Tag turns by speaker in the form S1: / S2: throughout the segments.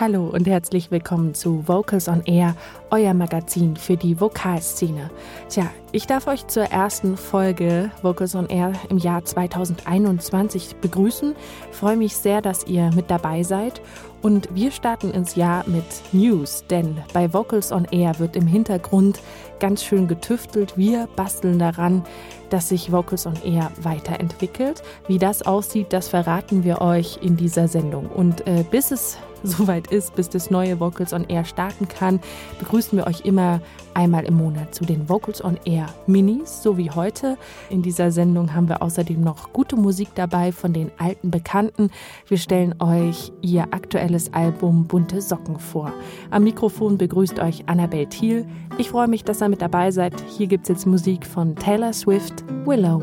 S1: Hallo und herzlich willkommen zu Vocals on Air, euer Magazin für die Vokalszene. Tja, ich darf euch zur ersten Folge Vocals on Air im Jahr 2021 begrüßen. freue mich sehr, dass ihr mit dabei seid. Und wir starten ins Jahr mit News, denn bei Vocals on Air wird im Hintergrund ganz schön getüftelt. Wir basteln daran, dass sich Vocals on Air weiterentwickelt. Wie das aussieht, das verraten wir euch in dieser Sendung. Und äh, bis es soweit ist, bis das neue Vocals on Air starten kann, begrüßen wir euch immer einmal im Monat zu den Vocals on Air Minis, so wie heute. In dieser Sendung haben wir außerdem noch gute Musik dabei von den alten Bekannten. Wir stellen euch ihr aktuelles Album Bunte Socken vor. Am Mikrofon begrüßt euch Annabel Thiel. Ich freue mich, dass ihr mit dabei seid. Hier gibt es jetzt Musik von Taylor Swift, Willow.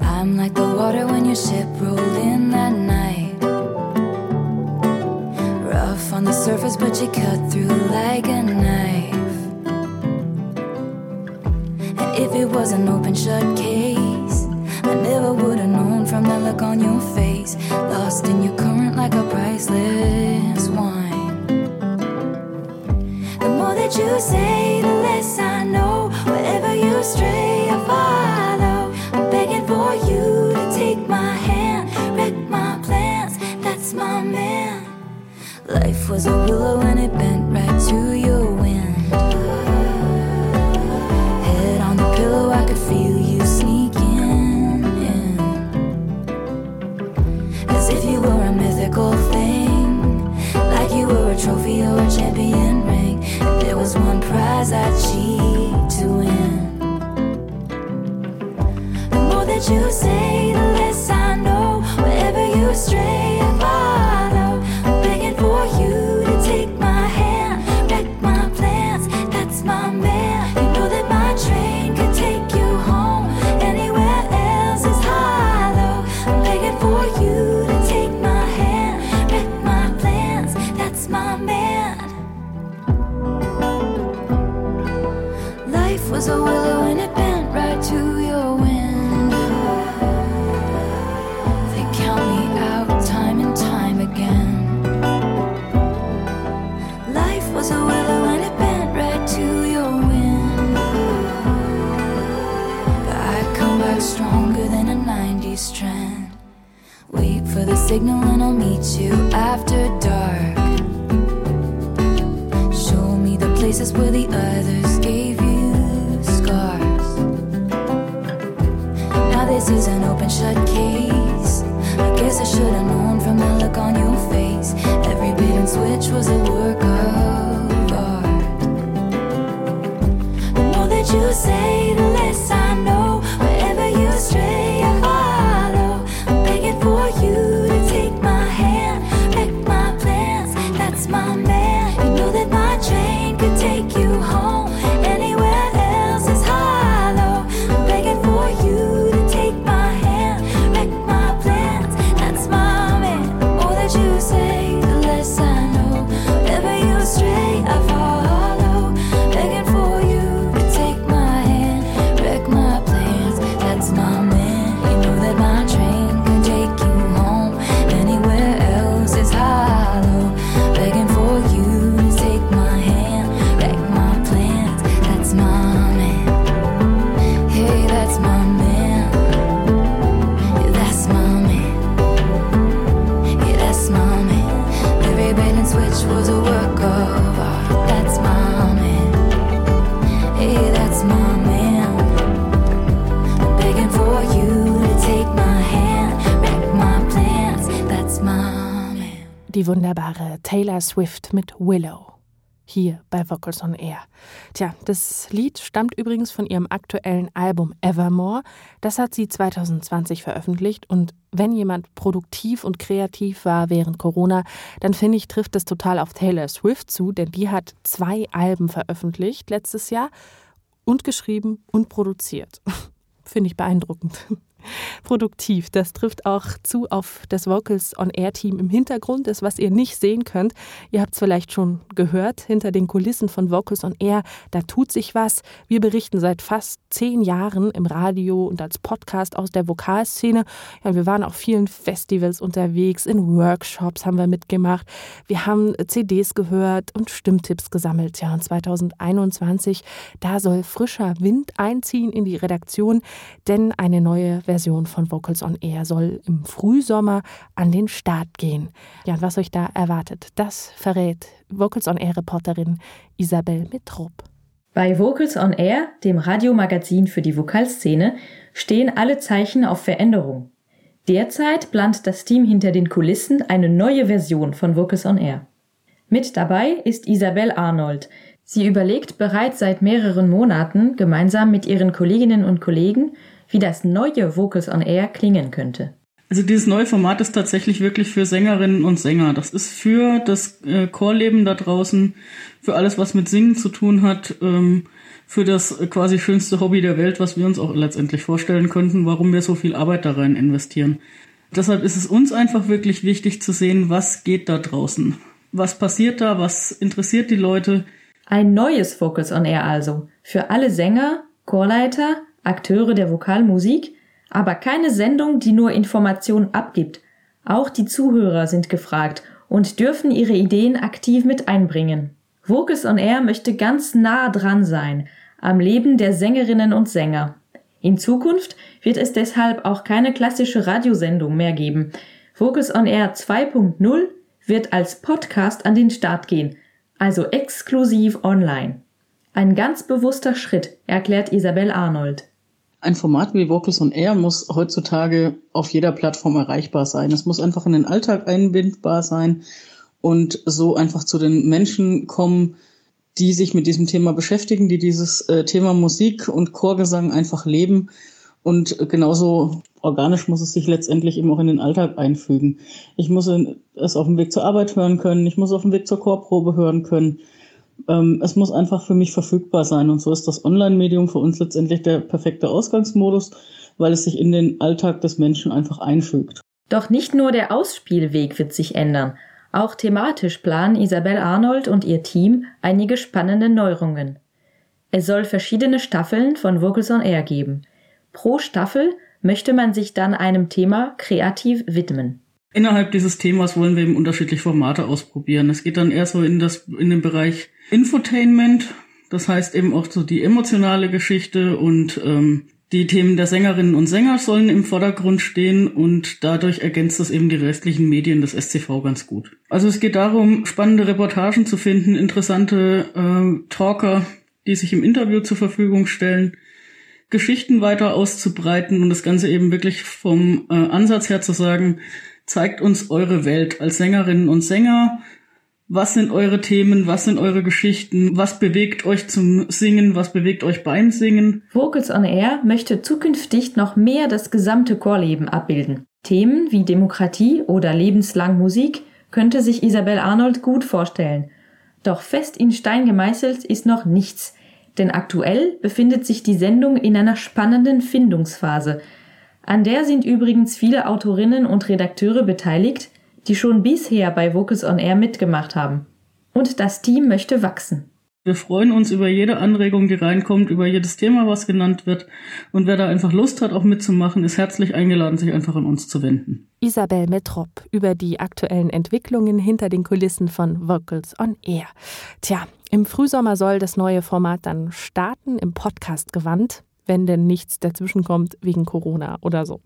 S1: I'm like the water when your ship rolled in that night. Rough on the surface, but you cut through like a knife. And if it was an open shut case, I never would have known from the look on your face. Lost in your current like a priceless wine. The more that you say, the less I know. Wherever you stray, I follow. I'm begging for you to take my hand, wreck my plans. That's my man. Life was a willow and it bent right to your wind. Head on the pillow, I could feel you sneaking in. As if you were a mythical thing, like you were a trophy or a champion ring. There was one prize I'd cheat to win. The more that you say, the less was a willow and it bent right to your. They count me out time and time again. Life was a willow and it bent right to your. But I come back stronger than a 90s strand. Wait for the signal and I'll meet you after dark. Show me the places where the others shut case. I guess I should have known from the look on your face. Every bait and switch was a work of art. The more that you say, the Swift mit Willow. Hier bei Vocals on Air. Tja, das Lied stammt übrigens von ihrem aktuellen Album Evermore. Das hat sie 2020 veröffentlicht und wenn jemand produktiv und kreativ war während Corona, dann finde ich, trifft es total auf Taylor Swift zu, denn die hat zwei Alben veröffentlicht letztes Jahr und geschrieben und produziert. finde ich beeindruckend.
S2: Produktiv. Das trifft auch zu auf das Vocals on Air Team im Hintergrund, das was ihr nicht sehen könnt. Ihr habt es vielleicht schon gehört, hinter den Kulissen von Vocals on Air, da tut sich was. Wir berichten seit fast zehn Jahren im Radio und als Podcast aus der Vokalszene. Ja, wir waren auf vielen Festivals unterwegs, in Workshops haben wir mitgemacht. Wir haben CDs gehört und Stimmtipps gesammelt. Ja, und 2021, da soll frischer Wind einziehen in die Redaktion, denn eine neue Version von Vocals on Air soll im Frühsommer an den Start gehen. Ja, und was euch da erwartet, das verrät Vocals on Air Reporterin Isabel Mitrop.
S3: Bei Vocals on Air, dem Radiomagazin für die Vokalszene, stehen alle Zeichen auf Veränderung. Derzeit plant das Team hinter den Kulissen eine neue Version von Vocals on Air. Mit dabei ist Isabel Arnold. Sie überlegt bereits seit mehreren Monaten gemeinsam mit ihren Kolleginnen und Kollegen, wie das neue Vocals on Air klingen könnte.
S4: Also dieses neue Format ist tatsächlich wirklich für Sängerinnen und Sänger. Das ist für das äh, Chorleben da draußen, für alles, was mit Singen zu tun hat, ähm, für das äh, quasi schönste Hobby der Welt, was wir uns auch letztendlich vorstellen könnten, warum wir so viel Arbeit da rein investieren. Deshalb ist es uns einfach wirklich wichtig zu sehen, was geht da draußen. Was passiert da? Was interessiert die Leute?
S3: Ein neues Focus on Air also. Für alle Sänger, Chorleiter, Akteure der Vokalmusik, aber keine Sendung, die nur Informationen abgibt. Auch die Zuhörer sind gefragt und dürfen ihre Ideen aktiv mit einbringen. Vocus on Air möchte ganz nah dran sein, am Leben der Sängerinnen und Sänger. In Zukunft wird es deshalb auch keine klassische Radiosendung mehr geben. Vocus on Air 2.0 wird als Podcast an den Start gehen, also exklusiv online. Ein ganz bewusster Schritt, erklärt Isabel Arnold.
S4: Ein Format wie Vocals on Air muss heutzutage auf jeder Plattform erreichbar sein. Es muss einfach in den Alltag einbindbar sein und so einfach zu den Menschen kommen, die sich mit diesem Thema beschäftigen, die dieses äh, Thema Musik und Chorgesang einfach leben. Und genauso organisch muss es sich letztendlich eben auch in den Alltag einfügen. Ich muss es auf dem Weg zur Arbeit hören können, ich muss auf dem Weg zur Chorprobe hören können ähm, es muss einfach für mich verfügbar sein. Und so ist das Online-Medium für uns letztendlich der perfekte Ausgangsmodus, weil es sich in den Alltag des Menschen einfach einfügt.
S3: Doch nicht nur der Ausspielweg wird sich ändern. Auch thematisch planen Isabel Arnold und ihr Team einige spannende Neuerungen. Es soll verschiedene Staffeln von Vocals on Air geben. Pro Staffel möchte man sich dann einem Thema kreativ widmen.
S4: Innerhalb dieses Themas wollen wir eben unterschiedliche Formate ausprobieren. Es geht dann eher so in das, in den Bereich Infotainment. Das heißt eben auch so die emotionale Geschichte und ähm, die Themen der Sängerinnen und Sänger sollen im Vordergrund stehen und dadurch ergänzt das eben die restlichen Medien des SCV ganz gut. Also es geht darum, spannende Reportagen zu finden, interessante äh, Talker, die sich im Interview zur Verfügung stellen, Geschichten weiter auszubreiten und das Ganze eben wirklich vom äh, Ansatz her zu sagen, zeigt uns eure Welt als Sängerinnen und Sänger. Was sind eure Themen? Was sind eure Geschichten? Was bewegt euch zum Singen? Was bewegt euch beim Singen?
S3: Vocals on Air möchte zukünftig noch mehr das gesamte Chorleben abbilden. Themen wie Demokratie oder lebenslang Musik könnte sich Isabel Arnold gut vorstellen. Doch fest in Stein gemeißelt ist noch nichts. Denn aktuell befindet sich die Sendung in einer spannenden Findungsphase – an der sind übrigens viele Autorinnen und Redakteure beteiligt, die schon bisher bei Vocus on Air mitgemacht haben. Und das Team möchte wachsen.
S4: Wir freuen uns über jede Anregung, die reinkommt, über jedes Thema, was genannt wird. Und wer da einfach Lust hat, auch mitzumachen, ist herzlich eingeladen, sich einfach an uns zu wenden.
S2: Isabel Metrop über die aktuellen Entwicklungen hinter den Kulissen von Vocals on Air. Tja, im Frühsommer soll das neue Format dann starten, im Podcast gewandt wenn denn nichts dazwischenkommt wegen Corona oder so.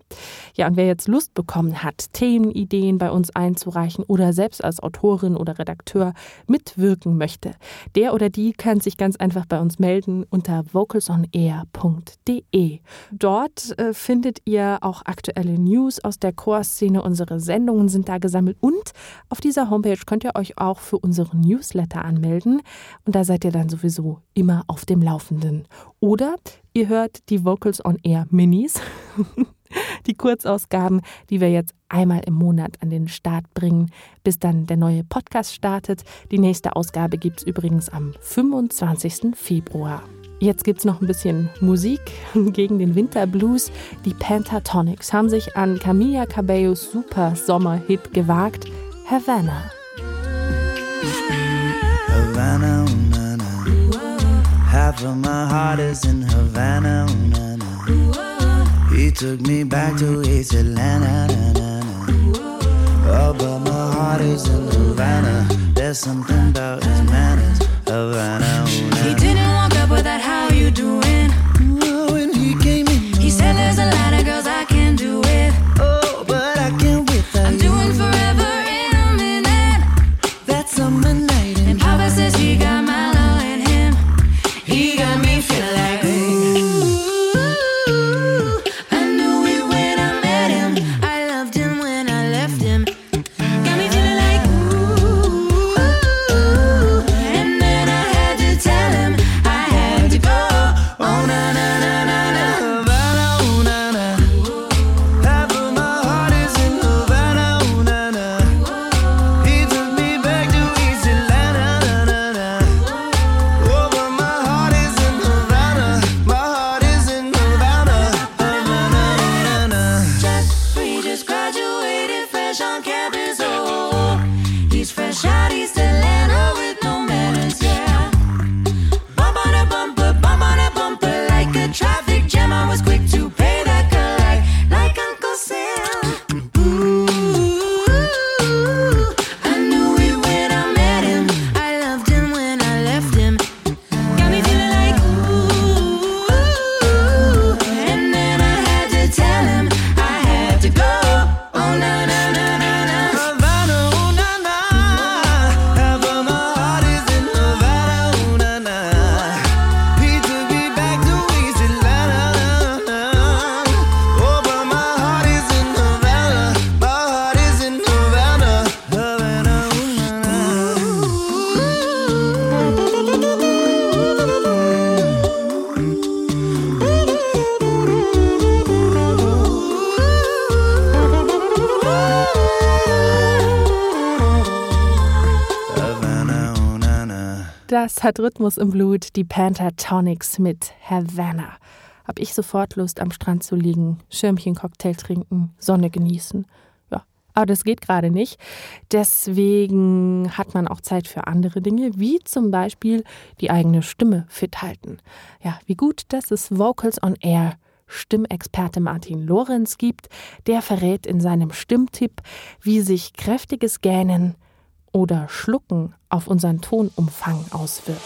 S2: Ja, und wer jetzt Lust bekommen hat, Themenideen bei uns einzureichen oder selbst als Autorin oder Redakteur mitwirken möchte, der oder die kann sich ganz einfach bei uns melden unter vocalsonair.de. Dort äh, findet ihr auch aktuelle News aus der Chorszene. Unsere Sendungen sind da gesammelt und auf dieser Homepage könnt ihr euch auch für unseren Newsletter anmelden und da seid ihr dann sowieso immer auf dem Laufenden. Oder Ihr hört die Vocals on Air Minis, die Kurzausgaben, die wir jetzt einmal im Monat an den Start bringen, bis dann der neue Podcast startet. Die nächste Ausgabe gibt es übrigens am 25. Februar. Jetzt gibt es noch ein bisschen Musik gegen den Winterblues. Die Pentatonics haben sich an Camilla Cabellos super Sommerhit gewagt, Havana. Havana, na, na. Half of my heart is in Havana, oh, na, na. He took me back to East Atlanta, na. Oh, but my heart is in Havana. There's something about his manners, Havana, na, na. He didn't walk up with that how you doing. Das hat Rhythmus im Blut, die Pentatonics mit Havana. Hab ich sofort Lust, am Strand zu liegen, Schirmchen-Cocktail trinken, Sonne genießen. Ja, aber das geht gerade nicht. Deswegen hat man auch Zeit für andere Dinge, wie zum Beispiel die eigene Stimme fit halten. Ja, wie gut, dass es Vocals on Air Stimmexperte Martin Lorenz gibt. Der verrät in seinem Stimmtipp, wie sich kräftiges Gähnen oder Schlucken auf unseren Tonumfang auswirkt.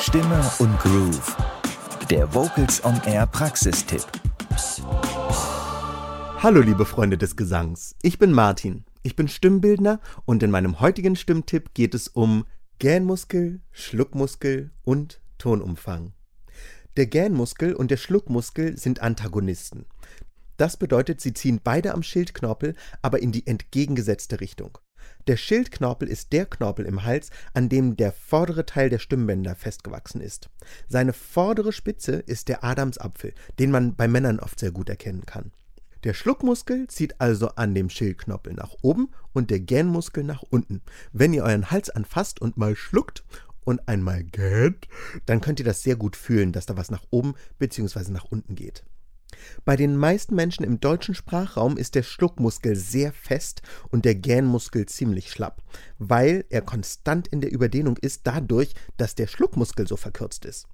S5: Stimme und Groove. Der Vocals on Air Praxistipp.
S6: Hallo liebe Freunde des Gesangs, ich bin Martin. Ich bin Stimmbildner und in meinem heutigen Stimmtipp geht es um Gähnmuskel, Schluckmuskel und Tonumfang. Der Gähnmuskel und der Schluckmuskel sind Antagonisten. Das bedeutet, sie ziehen beide am Schildknorpel, aber in die entgegengesetzte Richtung. Der Schildknorpel ist der Knorpel im Hals, an dem der vordere Teil der Stimmbänder festgewachsen ist. Seine vordere Spitze ist der Adamsapfel, den man bei Männern oft sehr gut erkennen kann. Der Schluckmuskel zieht also an dem Schildknorpel nach oben und der Gähnmuskel nach unten. Wenn ihr euren Hals anfasst und mal schluckt und einmal gähnt, dann könnt ihr das sehr gut fühlen, dass da was nach oben bzw. nach unten geht. Bei den meisten Menschen im deutschen Sprachraum ist der Schluckmuskel sehr fest und der Gähnmuskel ziemlich schlapp, weil er konstant in der Überdehnung ist, dadurch, dass der Schluckmuskel so verkürzt ist.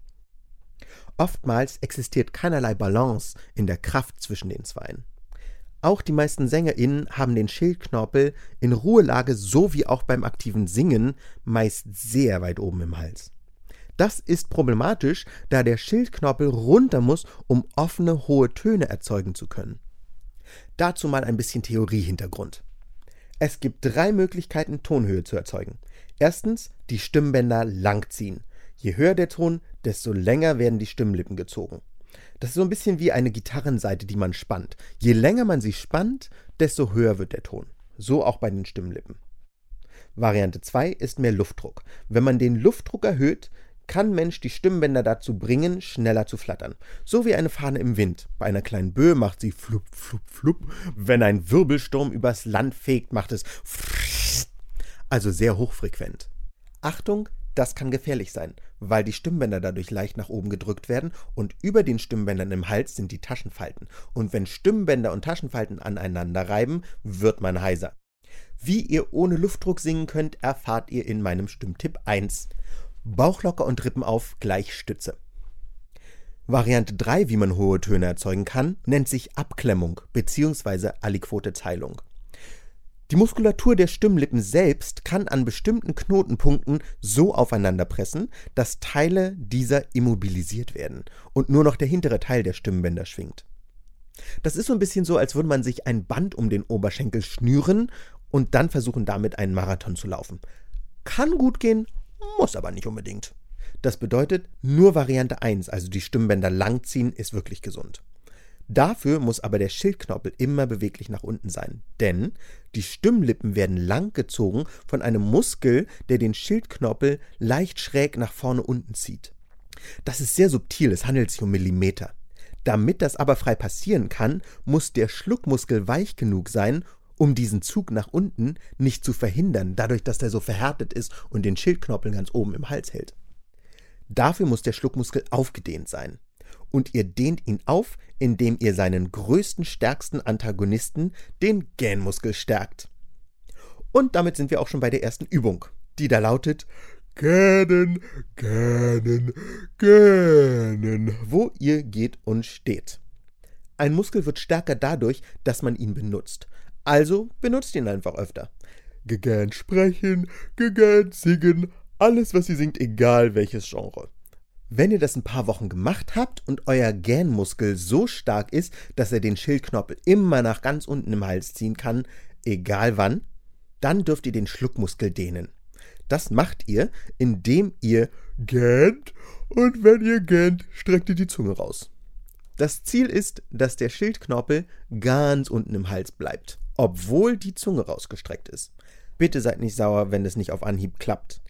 S6: Oftmals existiert keinerlei Balance in der Kraft zwischen den Zweien. Auch die meisten SängerInnen haben den Schildknorpel in Ruhelage sowie auch beim aktiven Singen meist sehr weit oben im Hals. Das ist problematisch, da der Schildknorpel runter muss, um offene, hohe Töne erzeugen zu können. Dazu mal ein bisschen Theoriehintergrund. Es gibt drei Möglichkeiten, Tonhöhe zu erzeugen. Erstens, die Stimmbänder langziehen. Je höher der Ton, desto länger werden die Stimmlippen gezogen. Das ist so ein bisschen wie eine Gitarrenseite, die man spannt. Je länger man sie spannt, desto höher wird der Ton. So auch bei den Stimmlippen. Variante 2 ist mehr Luftdruck. Wenn man den Luftdruck erhöht, kann Mensch die Stimmbänder dazu bringen, schneller zu flattern. So wie eine Fahne im Wind. Bei einer kleinen Böe macht sie flup, flup, flup. Wenn ein Wirbelsturm übers Land fegt, macht es also sehr hochfrequent. Achtung, Das kann gefährlich sein, weil die Stimmbänder dadurch leicht nach oben gedrückt werden und über den Stimmbändern im Hals sind die Taschenfalten. Und wenn Stimmbänder und Taschenfalten aneinander reiben, wird man heiser. Wie ihr ohne Luftdruck singen könnt, erfahrt ihr in meinem Stimmtipp 1. Bauch locker und Rippen auf gleich Stütze. Variante 3, wie man hohe Töne erzeugen kann, nennt sich Abklemmung bzw. Aliquote-Teilung. Die Muskulatur der Stimmlippen selbst kann an bestimmten Knotenpunkten so aufeinanderpressen, dass Teile dieser immobilisiert werden und nur noch der hintere Teil der Stimmbänder schwingt. Das ist so ein bisschen so, als würde man sich ein Band um den Oberschenkel schnüren und dann versuchen, damit einen Marathon zu laufen. Kann gut gehen, muss aber nicht unbedingt. Das bedeutet, nur Variante 1, also die Stimmbänder langziehen, ist wirklich gesund. Dafür muss aber der Schildknorpel immer beweglich nach unten sein, denn die Stimmlippen werden langgezogen von einem Muskel, der den Schildknorpel leicht schräg nach vorne unten zieht. Das ist sehr subtil, es handelt sich um Millimeter. Damit das aber frei passieren kann, muss der Schluckmuskel weich genug sein, um diesen Zug nach unten nicht zu verhindern, dadurch, dass er so verhärtet ist und den Schildknorpel ganz oben im Hals hält. Dafür muss der Schluckmuskel aufgedehnt sein. Und ihr dehnt ihn auf, indem ihr seinen größten, stärksten Antagonisten, den Gänmuskel, stärkt. Und damit sind wir auch schon bei der ersten Übung, die da lautet Gähnen, Gähnen, Gähnen, wo ihr geht und steht. Ein Muskel wird stärker dadurch, dass man ihn benutzt. Also benutzt ihn einfach öfter. Gegähnt sprechen, gegähnt singen, alles, was ihr singt, egal welches Genre. Wenn ihr das ein paar Wochen gemacht habt und euer Gähnmuskel so stark ist, dass er den Schildknorpel immer nach ganz unten im Hals ziehen kann, egal wann, dann dürft ihr den Schluckmuskel dehnen. Das macht ihr, indem ihr gähnt und wenn ihr gähnt, streckt ihr die Zunge raus. Das Ziel ist, dass der Schildknorpel ganz unten im Hals bleibt, obwohl die Zunge rausgestreckt ist. Bitte seid nicht sauer, wenn es nicht auf Anhieb klappt.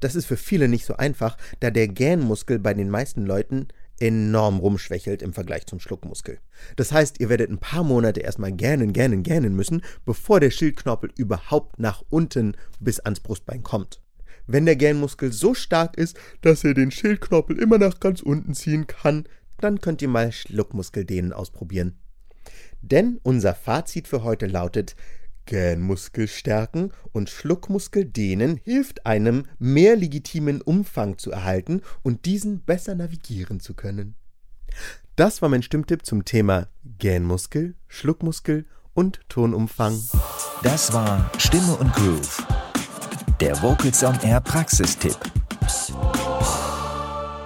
S6: Das ist für viele nicht so einfach, da der Gähnmuskel bei den meisten Leuten enorm rumschwächelt im Vergleich zum Schluckmuskel. Das heißt, ihr werdet ein paar Monate erstmal gähnen, gähnen, gähnen müssen, bevor der Schildknorpel überhaupt nach unten bis ans Brustbein kommt. Wenn der Gähnmuskel so stark ist, dass er den Schildknorpel immer nach ganz unten ziehen kann, dann könnt ihr mal Schluckmuskeldehnen ausprobieren. Denn unser Fazit für heute lautet, Gähnmuskel stärken und Schluckmuskel dehnen hilft einem, mehr legitimen Umfang zu erhalten und diesen besser navigieren zu können. Das war mein Stimmtipp zum Thema Gähnmuskel, Schluckmuskel und Tonumfang.
S5: Das war Stimme und Groove. Der Vocals on Air Praxistipp.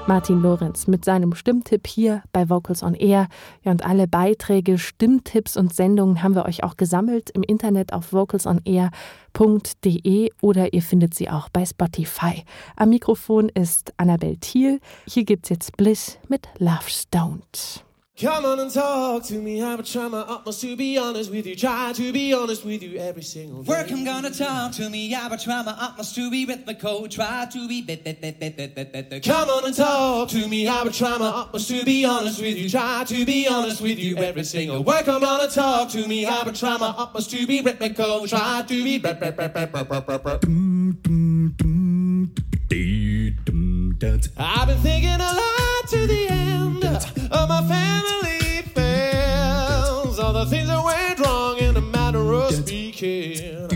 S2: Martin Lorenz mit seinem Stimmtipp hier bei Vocals on Air. Ja, und alle Beiträge, Stimmtipps und Sendungen haben wir euch auch gesammelt im Internet auf vocalsonair.de oder ihr findet sie auch bei Spotify. Am Mikrofon ist Annabel Thiel. Hier gibt's jetzt Bliss mit Love Stoned.
S7: Come on and talk to me. I would try my utmost to be honest with you. Try to be honest with you every single day.
S8: Work, I'm gonna talk to me. I would try my utmost to be rhythmical. Try to be bit, bit, bit, bit, bit, bit, bit, bit.
S7: Come on and talk to me. I would try my utmost to be honest with you. Try to be honest with you every single way. Come on and talk to me. I would try my utmost to be rhythmical. Try to be. bit, bit, bit, bit, bit, bit, bit, bit. I've been thinking a lot to the end of my family affairs. All the things that went wrong in a matter of speaking.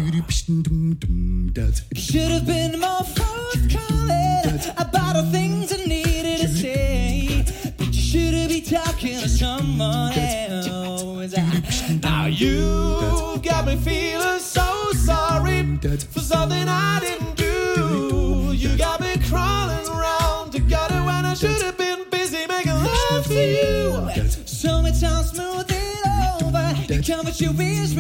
S8: Should have been more forthcoming about the things I needed to say. But you should have been talking to someone else.
S7: Now you got me feeling so sorry for something I didn't You
S8: your ears.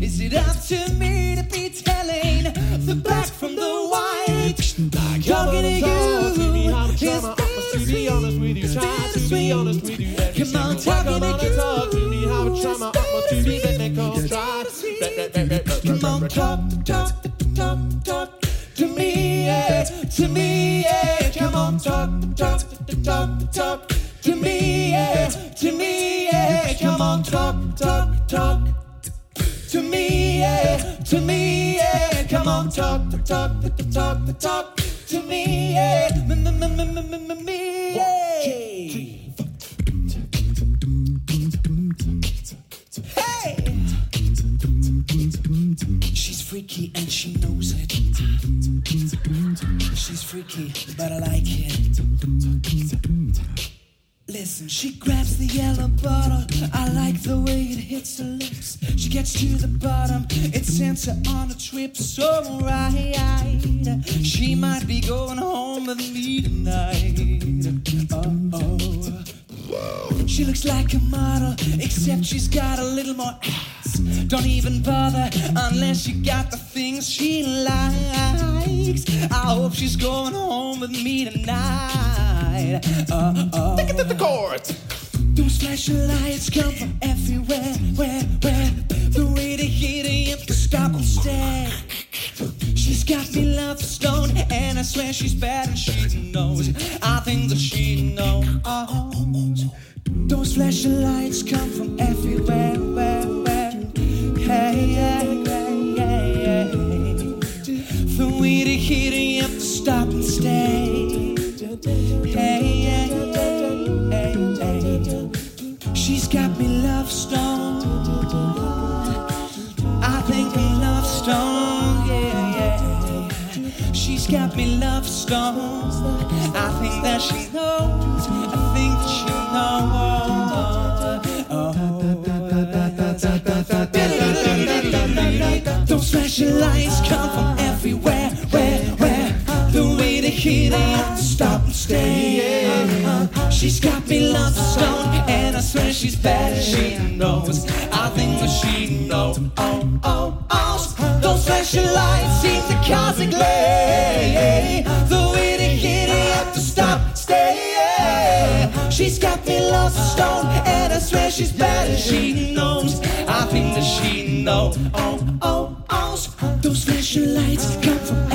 S8: Is it up to me to be telling the black from the white? Talking to
S7: Talk to me, how to try
S8: is
S7: to be honest with you. Try to be honest with you. every
S8: Come on, talking to you.
S7: talk to me, how try my utmost to be. Try.
S8: Come on, talk, talk, talk, talk to me, yeah, to me, yeah. Come on, talk, talk, talk, talk yeah, to me, yeah. Come on, talk, talk, talk to me, yeah, to me, yeah. Come on, talk, talk, talk, talk talk. to me, yeah. Me, me, me, me, me, me, yeah. She's freaky and she knows it. She's freaky, but I like it. Listen, she grabs the yellow bottle. I like the way it hits her lips. She gets to the bottom. It sends her on a trip so right. She might be going home with me tonight. Oh, oh. She looks like a model, except she's got a little more ass. Don't even bother unless you got the things she likes. I hope she's going home with me tonight. Uh, oh. Take it to the court. Those flashing lights come from everywhere, where, where? The have to stop and stare. She's got me love stone, and I swear she's bad and she knows. I think that she knows. Those flashing lights come from everywhere, where, where? Hey, yeah, yeah. The they hit it, you have to stop and stay. She's got me love stone. I think I'm love stone, yeah, yeah. She's got me love stone. I think that she knows. I think that she knows. Those flashing lights come from everywhere, where, where? The way they hit it, stop and stay. Yeah. She's got me love stone, and I swear she's bad. She knows. I think that she knows. Oh, oh, oh. Those flashing lights seem to cause a glare. The way they hit it, have to stop, stay. She's got me love stone, and I swear she's bad. And she knows. I think that she knows. Oh, oh, oh. Those flashing lights come from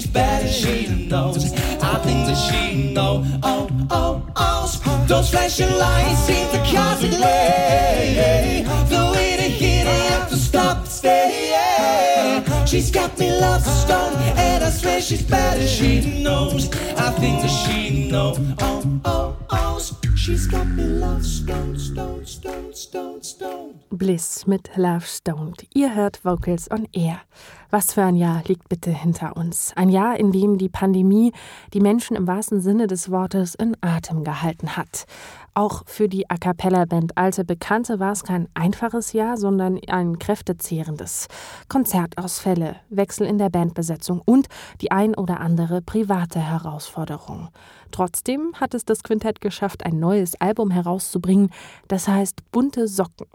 S8: she's. And she knows. I think that she knows. Oh, oh, oh. Those flashing lights seem to cause a delay. The way they hit it, have to stop and stay. She's got me love stone, and I swear she's. And she knows. I think that she knows. Oh, oh, oh.
S2: Bliss mit Love Stoned. Ihr hört Vocals on Air. Was für ein Jahr liegt bitte hinter uns? Ein Jahr, in dem die Pandemie die Menschen im wahrsten Sinne des Wortes in Atem gehalten hat. Auch für die A cappella-Band Alte Bekannte war es kein einfaches Jahr, sondern ein kräftezehrendes. Konzertausfälle, Wechsel in der Bandbesetzung und die ein oder andere private Herausforderung. Trotzdem hat es das Quintett geschafft, ein neues Album herauszubringen, das heißt Bunte Socken.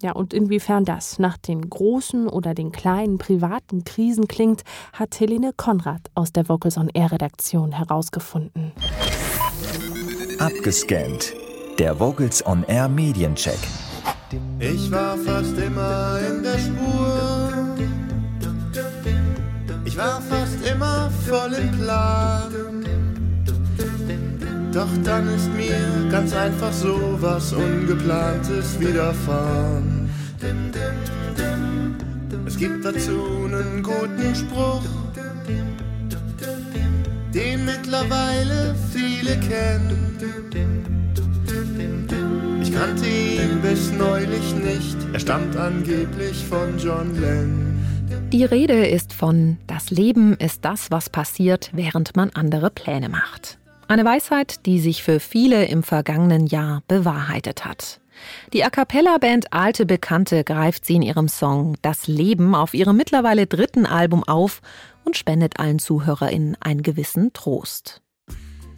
S2: Ja, und inwiefern das nach den großen oder den kleinen privaten Krisen klingt, hat Helene Konrad aus der Vocals on Air Redaktion herausgefunden.
S5: Abgescannt. Der Vocals on Air Mediencheck.
S9: Ich war fast immer in der Spur. Ich war fast immer voll im Plan. Doch dann ist mir ganz einfach so was Ungeplantes widerfahren. Es gibt dazu einen guten Spruch, den mittlerweile viele kennen. Kannte ihn bis neulich nicht, er stammt angeblich von John Lennon.
S10: Die Rede ist von Das Leben ist das, was passiert, während man andere Pläne macht. Eine Weisheit, die sich für viele im vergangenen Jahr bewahrheitet hat. Die A cappella-Band Alte Bekannte greift sie in ihrem Song Das Leben auf ihrem mittlerweile dritten Album auf und spendet allen ZuhörerInnen einen gewissen Trost.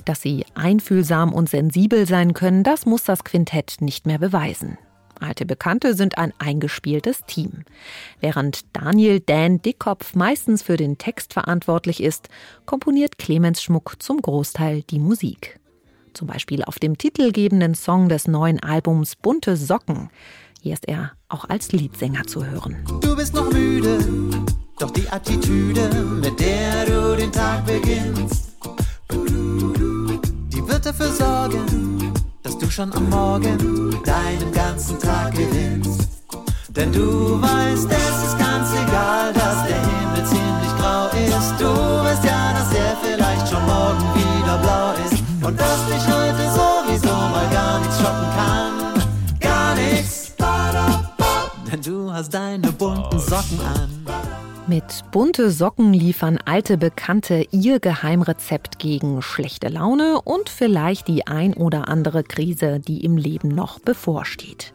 S10: Dass sie einfühlsam und sensibel sein können, das muss das Quintett nicht mehr beweisen. Alte Bekannte sind ein eingespieltes Team. Während Daniel Dan Dickkopf meistens für den Text verantwortlich ist, komponiert Clemens Schmuck zum Großteil die Musik. Zum Beispiel auf dem titelgebenden Song des neuen Albums Bunte Socken. Hier ist er auch als Leadsänger zu hören.
S8: Du bist noch müde, doch die Attitüde, mit der du den Tag beginnst, dafür sorgen, dass du
S11: schon am Morgen deinen ganzen Tag gewinnst. Denn du weißt, es ist ganz egal, dass der Himmel ziemlich grau ist. Du weißt ja, dass er vielleicht schon morgen wieder blau ist. Und dass dich heute sowieso mal gar nichts schocken kann. Gar nichts. Denn du hast deine bunten Socken an.
S10: Mit bunte Socken liefern alte Bekannte ihr Geheimrezept gegen schlechte Laune und vielleicht die ein oder andere Krise, die im Leben noch bevorsteht.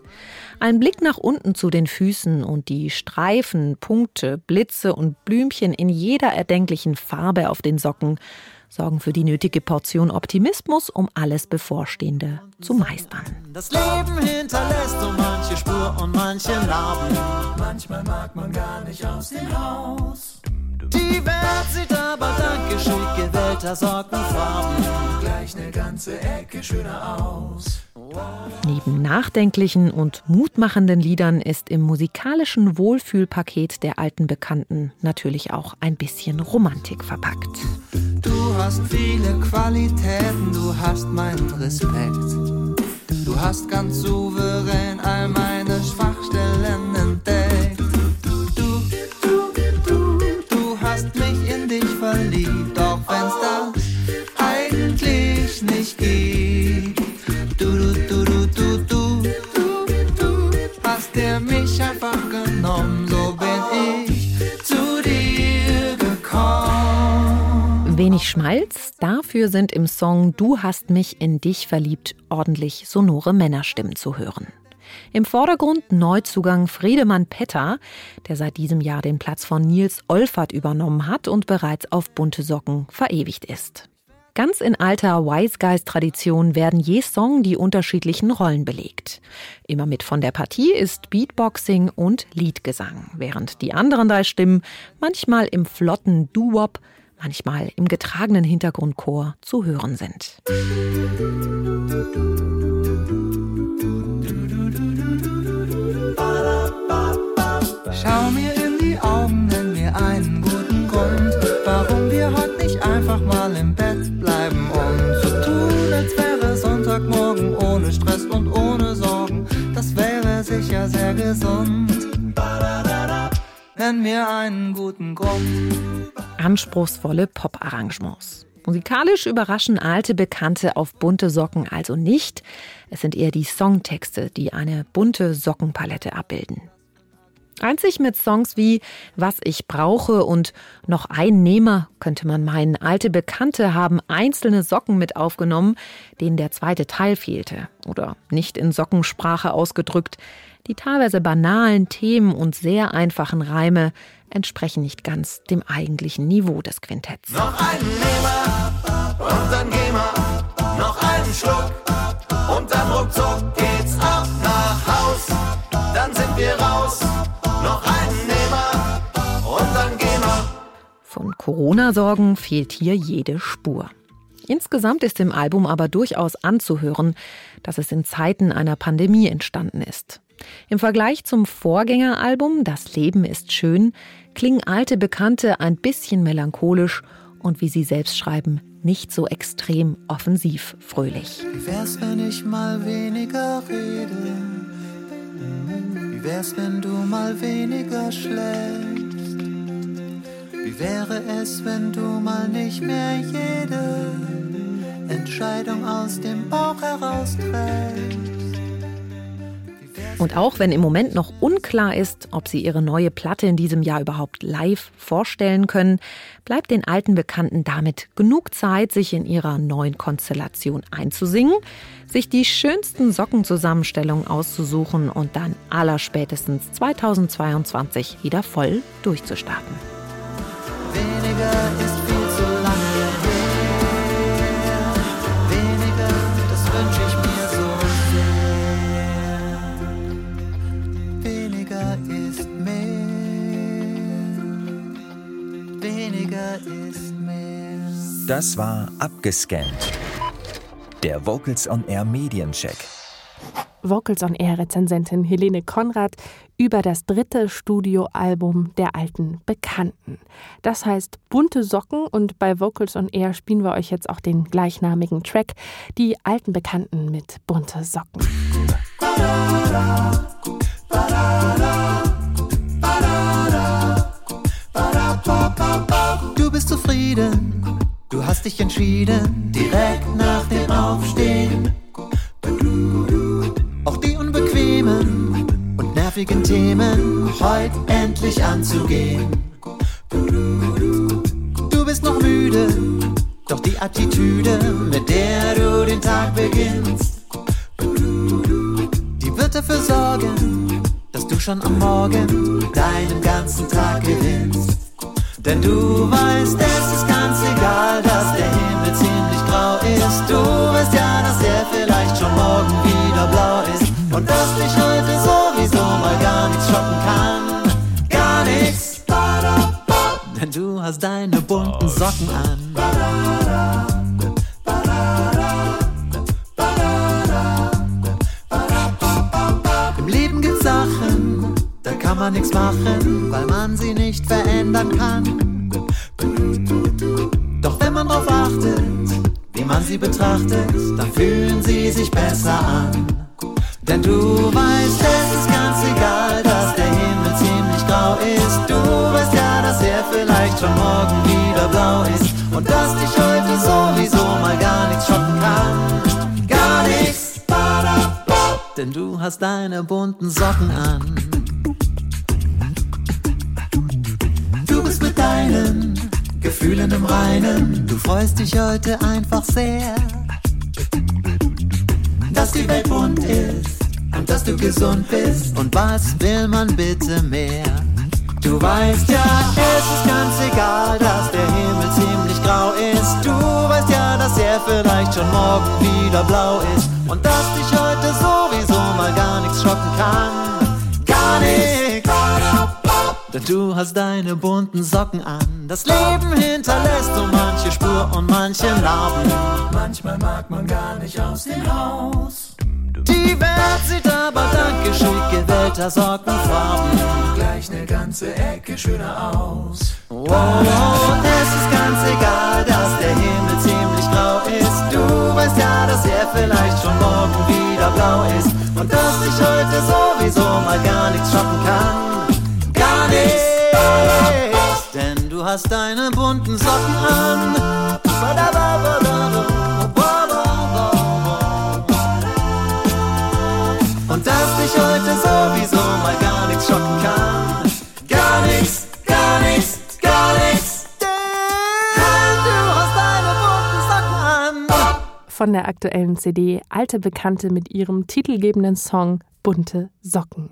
S10: Ein Blick nach unten zu den Füßen und die Streifen, Punkte, Blitze und Blümchen in jeder erdenklichen Farbe auf den Socken sorgen für die nötige Portion Optimismus, um alles Bevorstehende zu meistern.
S11: Das Leben hinterlässt so und manche Narben. Manchmal mag man gar nicht aus dem Haus. Die Welt sieht aber dank geschickt gewählter Sockenfarben gleich eine ganze Ecke schöner aus.
S10: Neben nachdenklichen und mutmachenden Liedern ist im musikalischen Wohlfühlpaket der alten Bekannten natürlich auch ein bisschen Romantik verpackt.
S11: Du hast viele Qualitäten, du hast meinen Respekt. Du hast ganz souverän all meine Schwachstellen entdeckt. Du, du, du, du hast mich in dich verliebt, auch wenn's das eigentlich nicht geht. Du, du, du, du, du, du, du hast dir mich einfach genommen, so bin ich zu dir gekommen.
S10: Wenig Schmalz, dafür sind im Song Du hast mich in dich verliebt ordentlich sonore Männerstimmen zu hören. Im Vordergrund Neuzugang Friedemann Petter, der seit diesem Jahr den Platz von Nils Olfert übernommen hat und bereits auf bunte Socken verewigt ist. Ganz in alter Wise Guys Tradition werden je Song die unterschiedlichen Rollen belegt. Immer mit von der Partie ist Beatboxing und Liedgesang, während die anderen drei Stimmen manchmal im flotten Doo-Wop, manchmal im getragenen Hintergrundchor zu hören sind.
S11: Schau Nenn mir einen guten Grund.
S10: Anspruchsvolle Pop-Arrangements. Musikalisch überraschen alte Bekannte auf bunte Socken also nicht. Es sind eher die Songtexte, die eine bunte Sockenpalette abbilden. Einzig mit Songs wie Was ich brauche und Noch ein Nehmer könnte man meinen, alte Bekannte haben einzelne Socken mit aufgenommen, denen der zweite Teil fehlte. Oder nicht in Sockensprache ausgedrückt. Die teilweise banalen Themen und sehr einfachen Reime entsprechen nicht ganz dem eigentlichen Niveau des Quintetts.
S11: Noch einen Nehmer und dann geh mal. Noch einen Schluck und dann ruckzuck geht's ab nach Haus. Dann sind wir raus. Noch einen Nehmer und dann geh mal.
S10: Von Corona-Sorgen fehlt hier jede Spur. Insgesamt ist im Album aber durchaus anzuhören, dass es in Zeiten einer Pandemie entstanden ist. Im Vergleich zum Vorgängeralbum Das Leben ist schön klingen alte Bekannte ein bisschen melancholisch und wie sie selbst schreiben, nicht so extrem offensiv fröhlich.
S11: Wie wär's, wenn ich mal weniger rede? Wie wär's, wenn du mal weniger schläfst? Wie wäre es, wenn du mal nicht mehr jede Entscheidung aus dem Bauch heraus trägst?
S10: Und auch wenn im Moment noch unklar ist, ob sie ihre neue Platte in diesem Jahr überhaupt live vorstellen können, bleibt den alten Bekannten damit genug Zeit, sich in ihrer neuen Konstellation einzusingen, sich die schönsten Sockenzusammenstellungen auszusuchen und dann allerspätestens 2022 wieder voll durchzustarten.
S11: Weniger ist viel Weniger ist mehr.
S5: Das war Abgescannt. Der Vocals on Air Mediencheck.
S2: Vocals on Air Rezensentin Helene Konrad über das dritte Studioalbum der alten Bekannten. Das heißt Bunte Socken und bei Vocals on Air spielen wir euch jetzt auch den gleichnamigen Track Die alten Bekannten mit Bunte Socken.
S11: Bist zufrieden, du hast dich entschieden, direkt nach dem Aufstehen. Auch die unbequemen und nervigen Themen heute endlich anzugehen. Du bist noch müde, doch die Attitüde, mit der du den Tag beginnst, die wird dafür sorgen, dass du schon am Morgen deinen ganzen Tag gewinnst. Denn du weißt, es ist ganz egal, dass der Himmel ziemlich grau ist. Du weißt ja, dass er vielleicht schon morgen wieder blau ist. Und dass dich heute sowieso mal gar nichts schocken kann. Gar nichts. Denn du hast deine bunten Socken an. Morgen wieder blau ist. Und dass dich heute sowieso mal gar nichts schocken kann. Gar nichts. Denn du hast deine bunten Socken an. Das Leben hinterlässt so manche Spur und manche Narben. Manchmal mag man gar nicht aus dem Haus. Die Welt sieht aber dank geschickt gewählter Sockenfarben gleich eine ganze Ecke schöner aus. Wow, es ist ganz egal, dass der Himmel ziemlich grau ist. Du weißt ja, dass er vielleicht schon morgen wieder blau ist. Und dass dich heute sowieso mal gar nichts schocken kann. Gar nichts. Denn du hast deine bunten Socken an.
S2: Von der aktuellen CD Alte Bekannte mit ihrem titelgebenden Song Bunte Socken.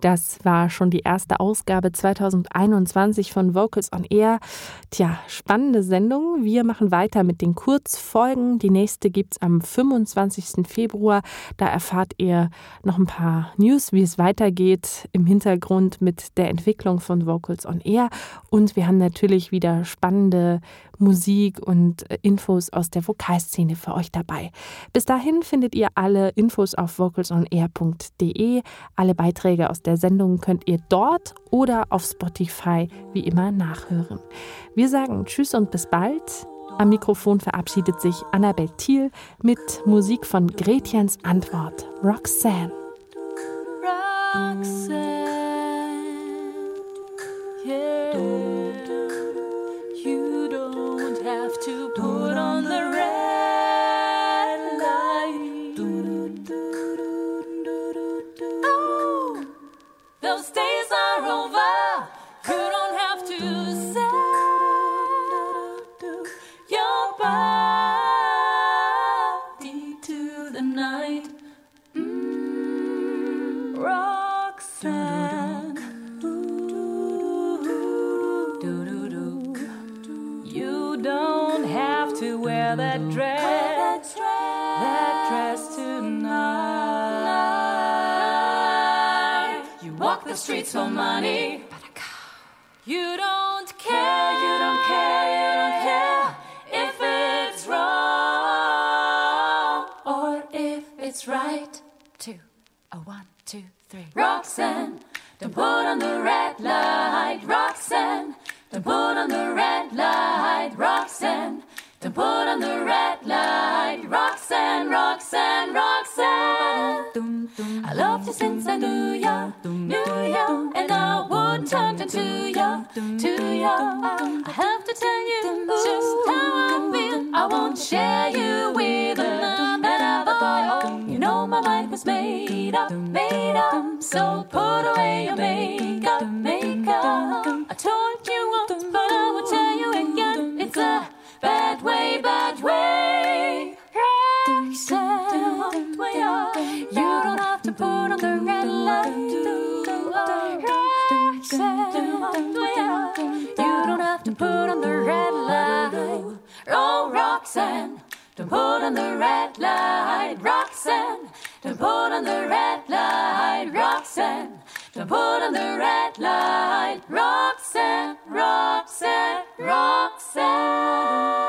S2: Das war schon die erste Ausgabe 2021 von Vocals on Air. Tja, spannende Sendung. Wir machen weiter mit den Kurzfolgen. Die nächste gibt's am 25. Februar. Da erfahrt ihr noch ein paar News, wie es weitergeht im Hintergrund mit der Entwicklung von Vocals on Air. Und wir haben natürlich wieder spannende Musik und Infos aus der Vokalszene für euch dabei. Bis dahin findet ihr alle Infos auf vocalsonair.de. Alle Beiträge aus der Sendung könnt ihr dort oder auf Spotify wie immer nachhören. Wir sagen Tschüss und bis bald. Am Mikrofon verabschiedet sich Annabel Thiel mit Musik von Gretchens Antwort Roxanne.
S12: Roxanne, You don't have to wear that dress, that dress tonight. You walk the streets for money. You knew ya, and I wouldn't talk to ya, to ya. I have to tell you just how I feel. I won't share you with another boy. You know my mind was made up, made up. So put away your makeup, makeup. I told you once, but I will tell you again. It's a bad way, bad way. Roxanne, you don't have to put on the red on the red light. Roxanne, don't put on the red light. Roxanne, don't put on the red light. Roxanne, Roxanne, Roxanne.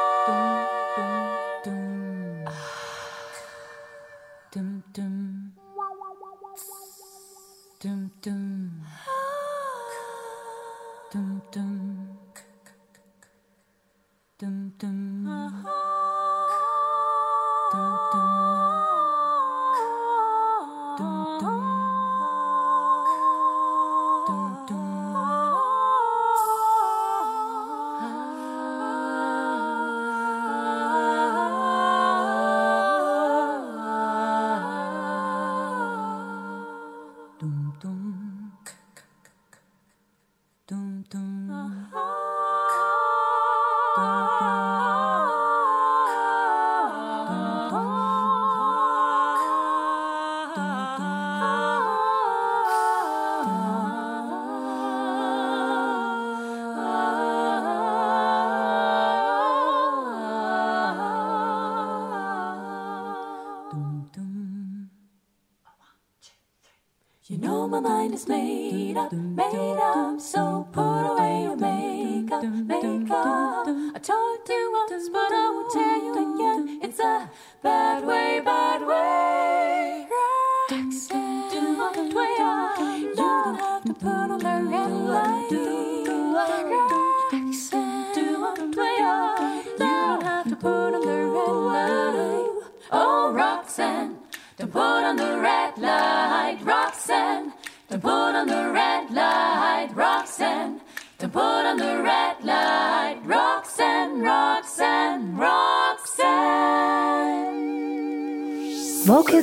S12: You know my mind is made up, made up. So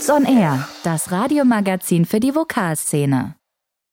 S13: Vocals on Air, das Radiomagazin für die Vokalszene.